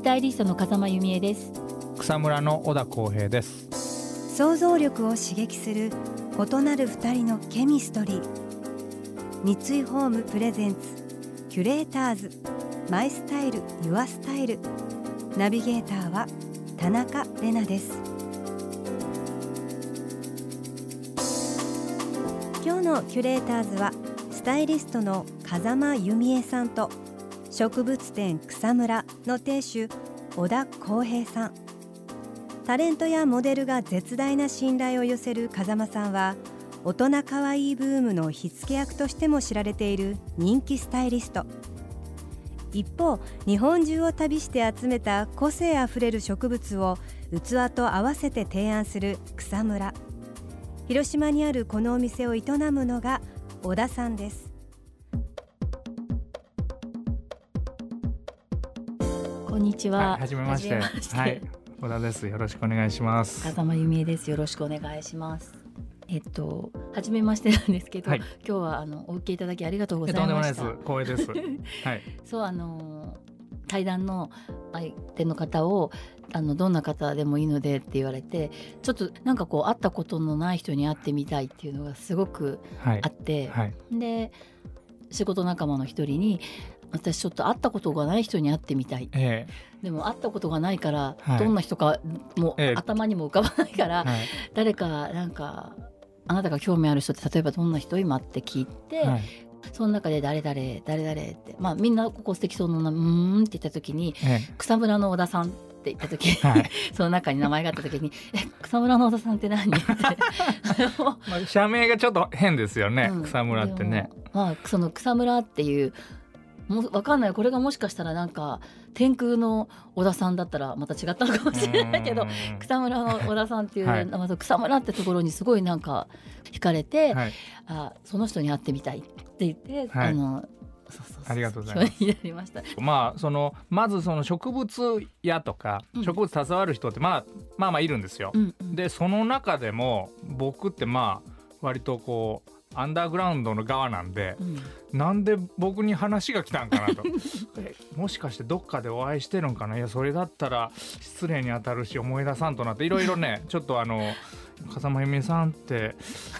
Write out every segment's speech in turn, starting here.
スタイリストの風間由美恵です。草むらの小田光平です。想像力を刺激する異なる二人のケミストリー。三井ホームプレゼンツキュレーターズ。マイスタイルユアスタイル。ナビゲーターは田中れなです。今日のキュレーターズはスタイリストの風間由美恵さんと植物店草むらの店主小田光平さん。タレントやモデルが絶大な信頼を寄せる風間さんは大人かわいいブームの火付け役としても知られている人気スタイリスト。一方日本中を旅して集めた個性あふれる植物を器と合わせて提案する草むら広島にあるこのお店を営むのが小田さんです。にちは、はい、はじめまして。して。はい。小田です。よろしくお願いします。風間由美恵です。よろしくお願いします。えっと初めましてなんですけど、はい。今日はあのお受けいただきありがとうございえとんでもないです。光栄です。はい。そうあの対談の相手の方をあのどんな方でもいいのでって言われてちょっとなんかこう会ったことのない人に会ってみたいっていうのがすごくはいあって、はい。で仕事仲間の一人に私ちょっと会ったことがない人に会ってみたい。えでも会ったことがないから、はい。どんな人かもうええ。頭にも浮かばないから、えはい。誰かなんかあなたが興味ある人って例えばどんな人今って聞いて、はい。その中で誰々誰々ってまあみんなここ素敵そうなうーんって言った時にえ草むらの小田さんって言った時はい。その中に名前があった時に「え草むらの小田さんって何? 」って。まあ社名がちょっと変ですよね、うん。草むらってね。まあその草むらっていうもうわかんない。これがもしかしたらなんか天空の小田さんだったらまた違ったのかもしれないけど草むらの小田さんっていう、はい。まあ草むらってところにすごいなんか惹かれて、はい。あその人に会ってみたいって言って、はい。あのそうそうそうありがとうございます。ました。まあそのまずその植物屋とかうん。植物携わる人ってまあまあまあいるんですよ、うんうん。でその中でも僕ってまあ割とこうアンダーグラウンドの側なんでうんなんで僕に話が来たんかなと。えもしかしてどっかでお会いしてるんかな？いやそれだったら失礼に当たるし思い出さんとなって。いろいろねちょっとあの風間由美さんって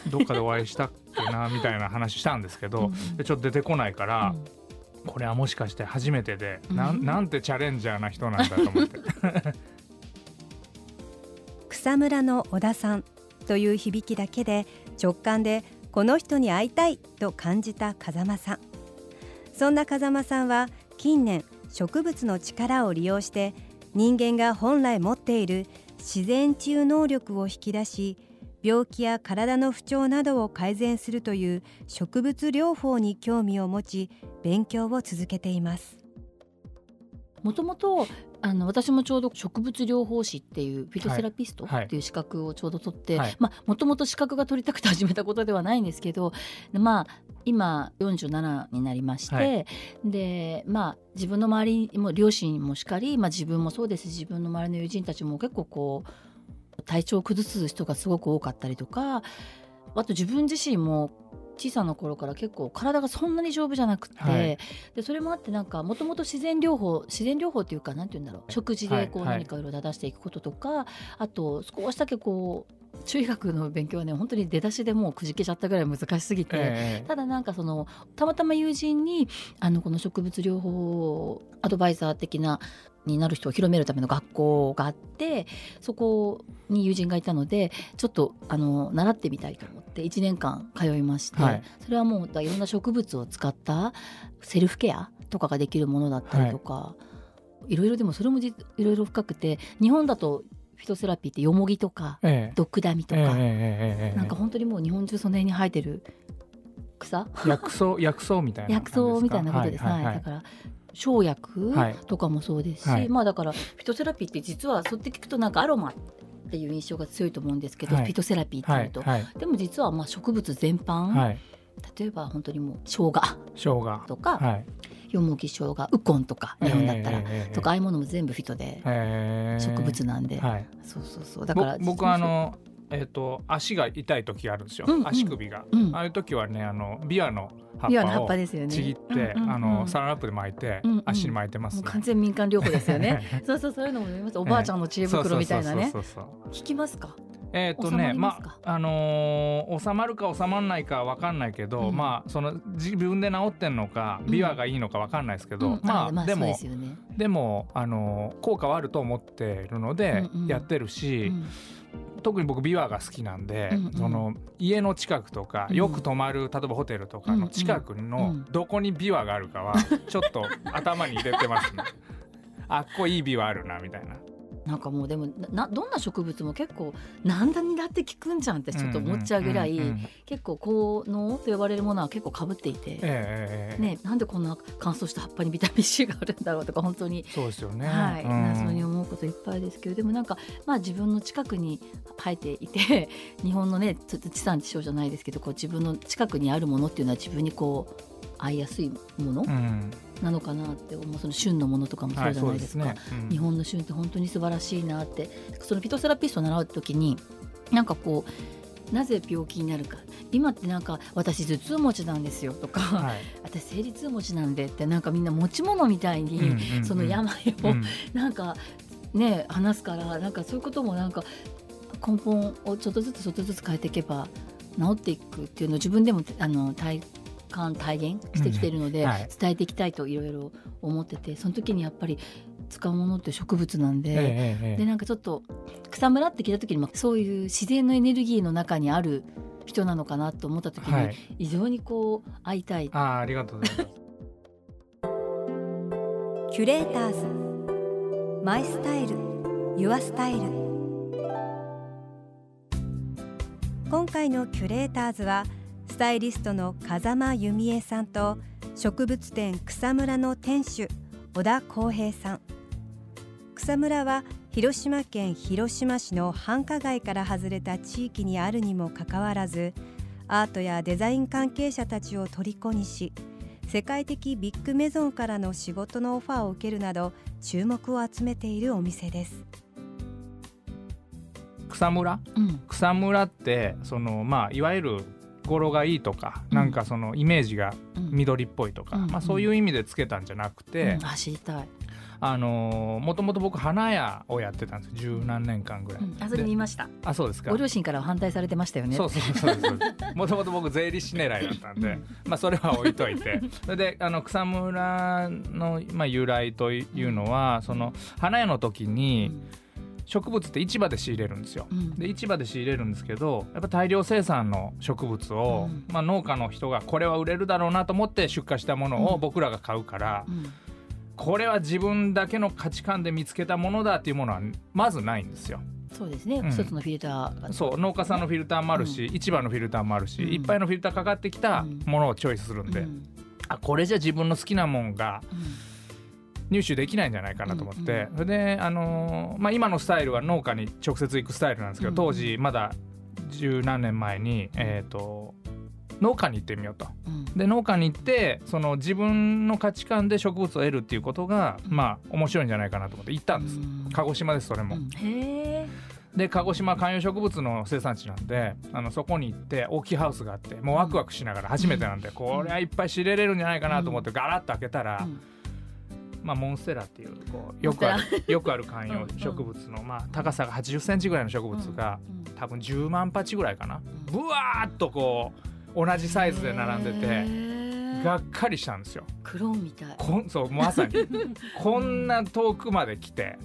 どっかでお会いしたっけなみたいな話したんですけど、うんでちょっと出てこないから、うん。これはもしかして初めてで、なうん。んなんてチャレンジャーな人なんだと思って。草むらの小田さんという響きだけで直感でこの人に会いたいと感じた風間さん。そんな風間さんは近年植物の力を利用して人間が本来持っている自然治癒能力を引き出し病気や体の不調などを改善するという植物療法に興味を持ち勉強を続けています。もともとあの私もちょうど植物療法士っていうフィトセラピストはい。っていう資格をちょうど取って、はい。まあもともと資格が取りたくて始めたことではないんですけどまあ今47になりまして、はい。でまあ自分の周りも両親もしかり、まあ、自分もそうですし自分の周りの友人たちも結構こう体調を崩す人がすごく多かったりとかあと自分自身も小さな頃から結構体がそんなに丈夫じゃなくて、はい。でそれもあってなんかもともと自然療法自然療法っていうかなんて言うんだろう。食事でこうはい。はい何かいろいろ出していくこととか、あと少しだけこう中医学の勉強はね本当に出だしでもうくじけちゃったぐらい難しすぎて。ええただなんかそのたまたま友人にあのこの植物療法アドバイザー的なになる人を広めるための学校があってそこに友人がいたのでちょっとあの習ってみたいと思って1年間通いまして、はい。それはもういろんな植物を使ったセルフケアとかができるものだったりとか、い、ろいろでもそれもじいろいろ深くて日本だとフィトセラピーってヨモギとかええ。ドクダミとか、ええなんか本当にもう日本中その辺に生えてる草？薬草薬草みたいな薬草みたいなことです、はいはい。はい。だから生薬はい。とかもそうですし、はい。まあだからフィトセラピーって実はそうやって聞くとなんかアロマっていう印象が強いと思うんですけど、はい。フィトセラピーってはいいうと、はい。でも実はまあ植物全般、はい。例えば本当にもう生姜。生姜。とか、はい。よもぎ生姜ウコンとか日本だったら、ええええとかああいうものも全部フィトでえー。植物なんで、はい。そうそうそう。だからぼ僕あのえっ、と足が痛い時があるんですよ、うんうん。足首が、うん。ああいう時はねあのビワの葉っぱをぱですよね。ちぎって、うんうんうん。あのサランラップで巻いて、うんうん。足に巻いてます。ね完全民間療法ですよね。そうそうそういうのも見ます。おばあちゃんの知恵袋みたいなね。聞きますか？えっ、と収まねまああのー収まるか収まらないかわかんないけど、うん。まあその自分で治ってんのかうん。ビワがいいのかわかんないですけど、うん。まあ、でそうもでね、でもあのー効果はあると思ってるのでうんうん。やってるし、うん特に僕ビワが好きなんで、うんうんその家の近くとかうんよく泊まる例えばホテルとかの近くうのんどこにビワがあるかはちょっと頭に入れてますね。あっこいいビワあるなみたいな。なんかもうでもなどんな植物も結構なんだにだって効くんじゃんってちょっと思っちゃうぐらい、んんんん。結構効能と呼ばれるものは結構かぶっていて、ええええええ。ね、なんでこんな乾燥した葉っぱにビタミン C があるんだろうとか本当に、そうですよね。はいうん。謎に思うこといっぱいですけどでもなんかまあ自分の近くに生えていて 日本のねつ地産地消じゃないですけどこう自分の近くにあるものっていうのは自分にこう合いやすいものうんなのかなって思うその旬のものとかもそうじゃないですか。はいすね。うん。日本の旬って本当に素晴らしいなって。そのピトセラピストを習う時になんかこうなぜ病気になるか。今ってなんか私頭痛持ちなんですよとか、はい。私生理痛持ちなんでってなんかみんな持ち物みたいに、うんうんうん。その病をうん。なんかね話すからなんかそういうこともなんか根本をちょっとずつちょっとずつ変えていけば治っていくっていうのを自分でもあの体感体現してきてるので、うん。はい。伝えていきたいといろいろ思っててその時にやっぱり使うものって植物なんで。ええでなんかちょっと草むらって聞いた時にもそういう自然のエネルギーの中にある人なのかなと思った時に、はい。非常にこう会いたい。ああありがとうございます。キュレーターズマイスタイルユアスタイル。今回のキュレーターズはスタイリストの風間由美恵さんと植物店草むらの店主小田光平さん。草むらは広島県広島市の繁華街から外れた地域にあるにもかかわらずアートやデザイン関係者たちを虜にし世界的ビッグメゾンからの仕事のオファーを受けるなど注目を集めているお店です。草むら？うん。草むらってそのまあいわゆる語呂がいいとか、うん。なんかそのイメージがうん。緑っぽいとか、うん。まあ、そういう意味でつけたんじゃなくて、うん。あ知りたい、あのーもともと僕花屋をやってたんです。十何年間ぐらい、うん、あそれ見ました。あそうですか。ご両親からは反対されてましたよね。そうそうそうそう。もともと僕税理士狙いだったんで、まあそれは置いといて。そ れであの草むらの、まあ、由来というのはその花屋の時うにん植物って市場で仕入れるんですよ。うん。で市場で仕入れるんですけどやっぱ大量生産の植物を、うん。まあ、農家の人がこれは売れるだろうなと思って出荷したものうん。を僕らが買うから、うん。これは自分だけの価値観で見つけたものだっていうものはまずないんですよ。そうですね、うん。一つのフィルターが。そう農家さんのフィルターもあるし、市場のフィルターもあるし、うん。いっぱいのフィルターかかってきたものをチョイスするんで、うん。あこれじゃ自分の好きなもんが入手できないんじゃないかなと思って、うんそれで、あのーまあ、今のスタイルは農家に直接行くスタイルなんですけど、うん当時まだ十何年前に、えー、と農家に行ってみようと。うん。で農家に行ってその自分の価値観で植物を得るっていうことが、うん。まあ面白いんじゃないかなと思って行ったんです、うん。鹿児島ですそれも。うん。へえで鹿児島観葉植物の生産地なんであのそこに行って大きいハウスがあってもうワクワクしながら初めてなんで、これはいっぱい仕入れれるんじゃないかなと思ってガラッと開けたら、うんまあ、モンステラっていうこうよくある よくある観葉植物の、まあ、高さが8 0センチぐらいの植物が、うん多分10万鉢ぐらいかな。うんぶわーっとこう同じサイズで並んでへてー。がっかりしたんですよ。クローンみたい、こんそうまさに。こんな遠くまで来て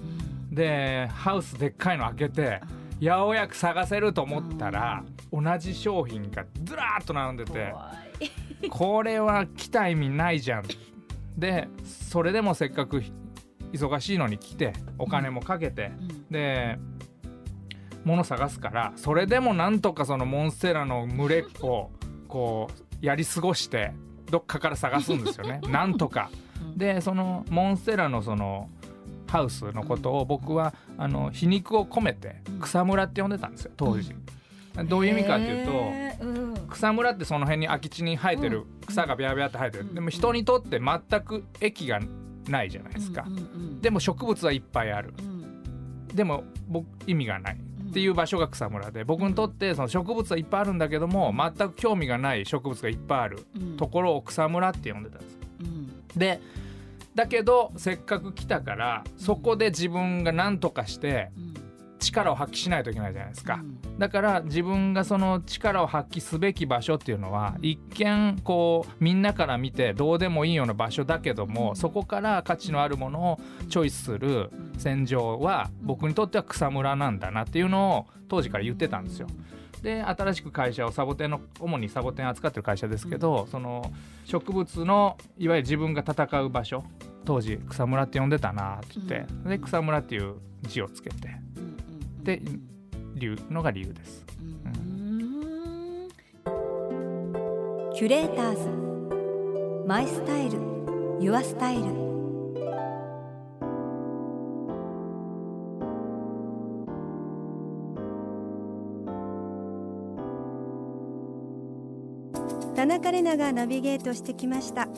うん。でハウスでっかいの開けてようやく探せると思ったら、同じ商品がずらーっと並んでて これは来た意味ないじゃんでそれでもせっかく忙しいのに来てお金もかけて、うん。で物探すからそれでもなんとかそのモンステラの群れをこうやり過ごしてどっかから探すんですよね。なんとか。うん。でそのモンステラのそのハウスのことを僕はあの皮肉を込めて草むらって呼んでたんですよ当時。どういう意味かっていうとうん。草むらってその辺に空き地に生えてる草がビャービャーって生えてる、うん。でも人にとって全く駅がないじゃないですか、うんうんうんでも植物はいっぱいある。うん。でも僕意味がない。っていう場所が草むらで僕にとってその植物はいっぱいあるんだけども全く興味がない植物がいっぱいあるうん。ところを草むらって呼んでたんです。うん。でだけどせっかく来たからそこで自分が何とかしてうん力を発揮しないといけないじゃないですか、うん。だから自分がその力を発揮すべき場所っていうのは一見こうみんなから見てどうでもいいような場所だけどもそこから価値のあるものをチョイスする戦場は僕にとっては草むらなんだなっていうのを当時から言ってたんですよ。で新しく会社をサボテンの主にサボテン扱ってる会社ですけど、その植物のいわゆる自分が戦う場所当時草むらって呼んでたなって言って、で草むらっていう字をつけてうんうん。で理由のが理由です。うん。キュレーターズ。マイスタイル。ユアスタイル。田中れながナビゲートしてきました。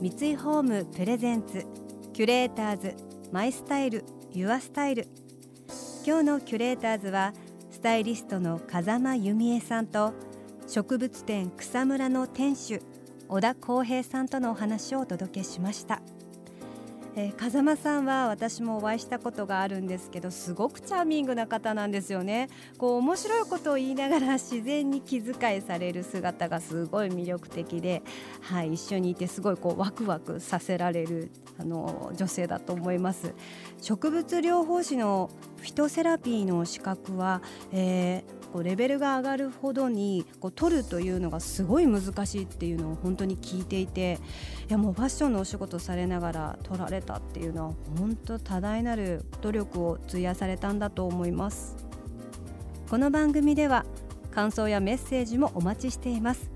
三井ホームプレゼンツ。キュレーターズ。マイスタイル。ユアスタイル今日のキュレーターズはスタイリストの風間由美恵さんと植物店草むらの店主小田光平さんとのお話をお届けしました、えー風間さんは私もお会いしたことがあるんですけどすごくチャーミングな方なんですよね。こう面白いことを言いながら自然に気遣いされる姿がすごい魅力的で、はい、一緒にいてすごいこうワクワクさせられるあの女性だと思います。植物療法士のフィトセラピーの資格は、えーこうレベルが上がるほどにこう取るというのがすごい難しいっていうのを本当に聞いていていやもうファッションのお仕事されながら取られたっていうのは本当多大なる努力を費やされたんだと思います。この番組では感想やメッセージもお待ちしています。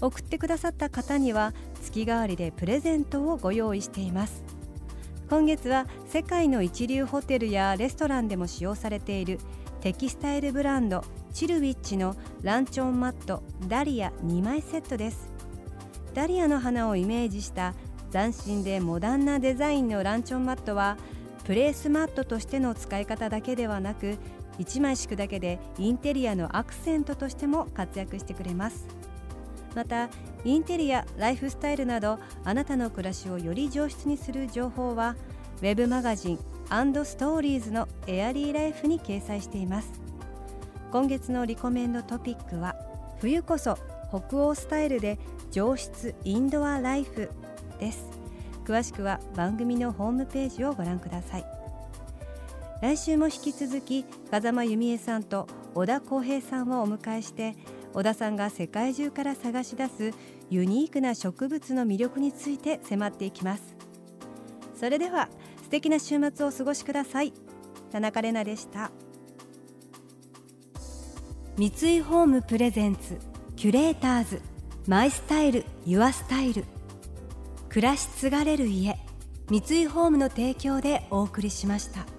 送ってくださった方には月替わりでプレゼントをご用意しています。今月は世界の一流ホテルやレストランでも使用されているテキスタイルブランドチルウィッチのランチョンマットダリア2枚セットです。ダリアの花をイメージした斬新でモダンなデザインのランチョンマットはプレースマットとしての使い方だけではなく1枚敷くだけでインテリアのアクセントとしても活躍してくれます。またインテリアライフスタイルなどあなたの暮らしをより上質にする情報はウェブマガジンストーリーズのエアリーライフに掲載しています。今月のリコメンドトピックは冬こそ北欧スタイルで上質インドアライフです。詳しくは番組のホームページをご覧ください。来週も引き続き風間由美恵さんと小田康平さんをお迎えして小田さんが世界中から探し出すユニークな植物の魅力について迫っていきます。それでは素敵な週末をお過ごしください。田中れなでした。三井ホームプレゼンツキュレーターズマイスタイルユアスタイル。暮らし継がれる家三井ホームの提供でお送りしました。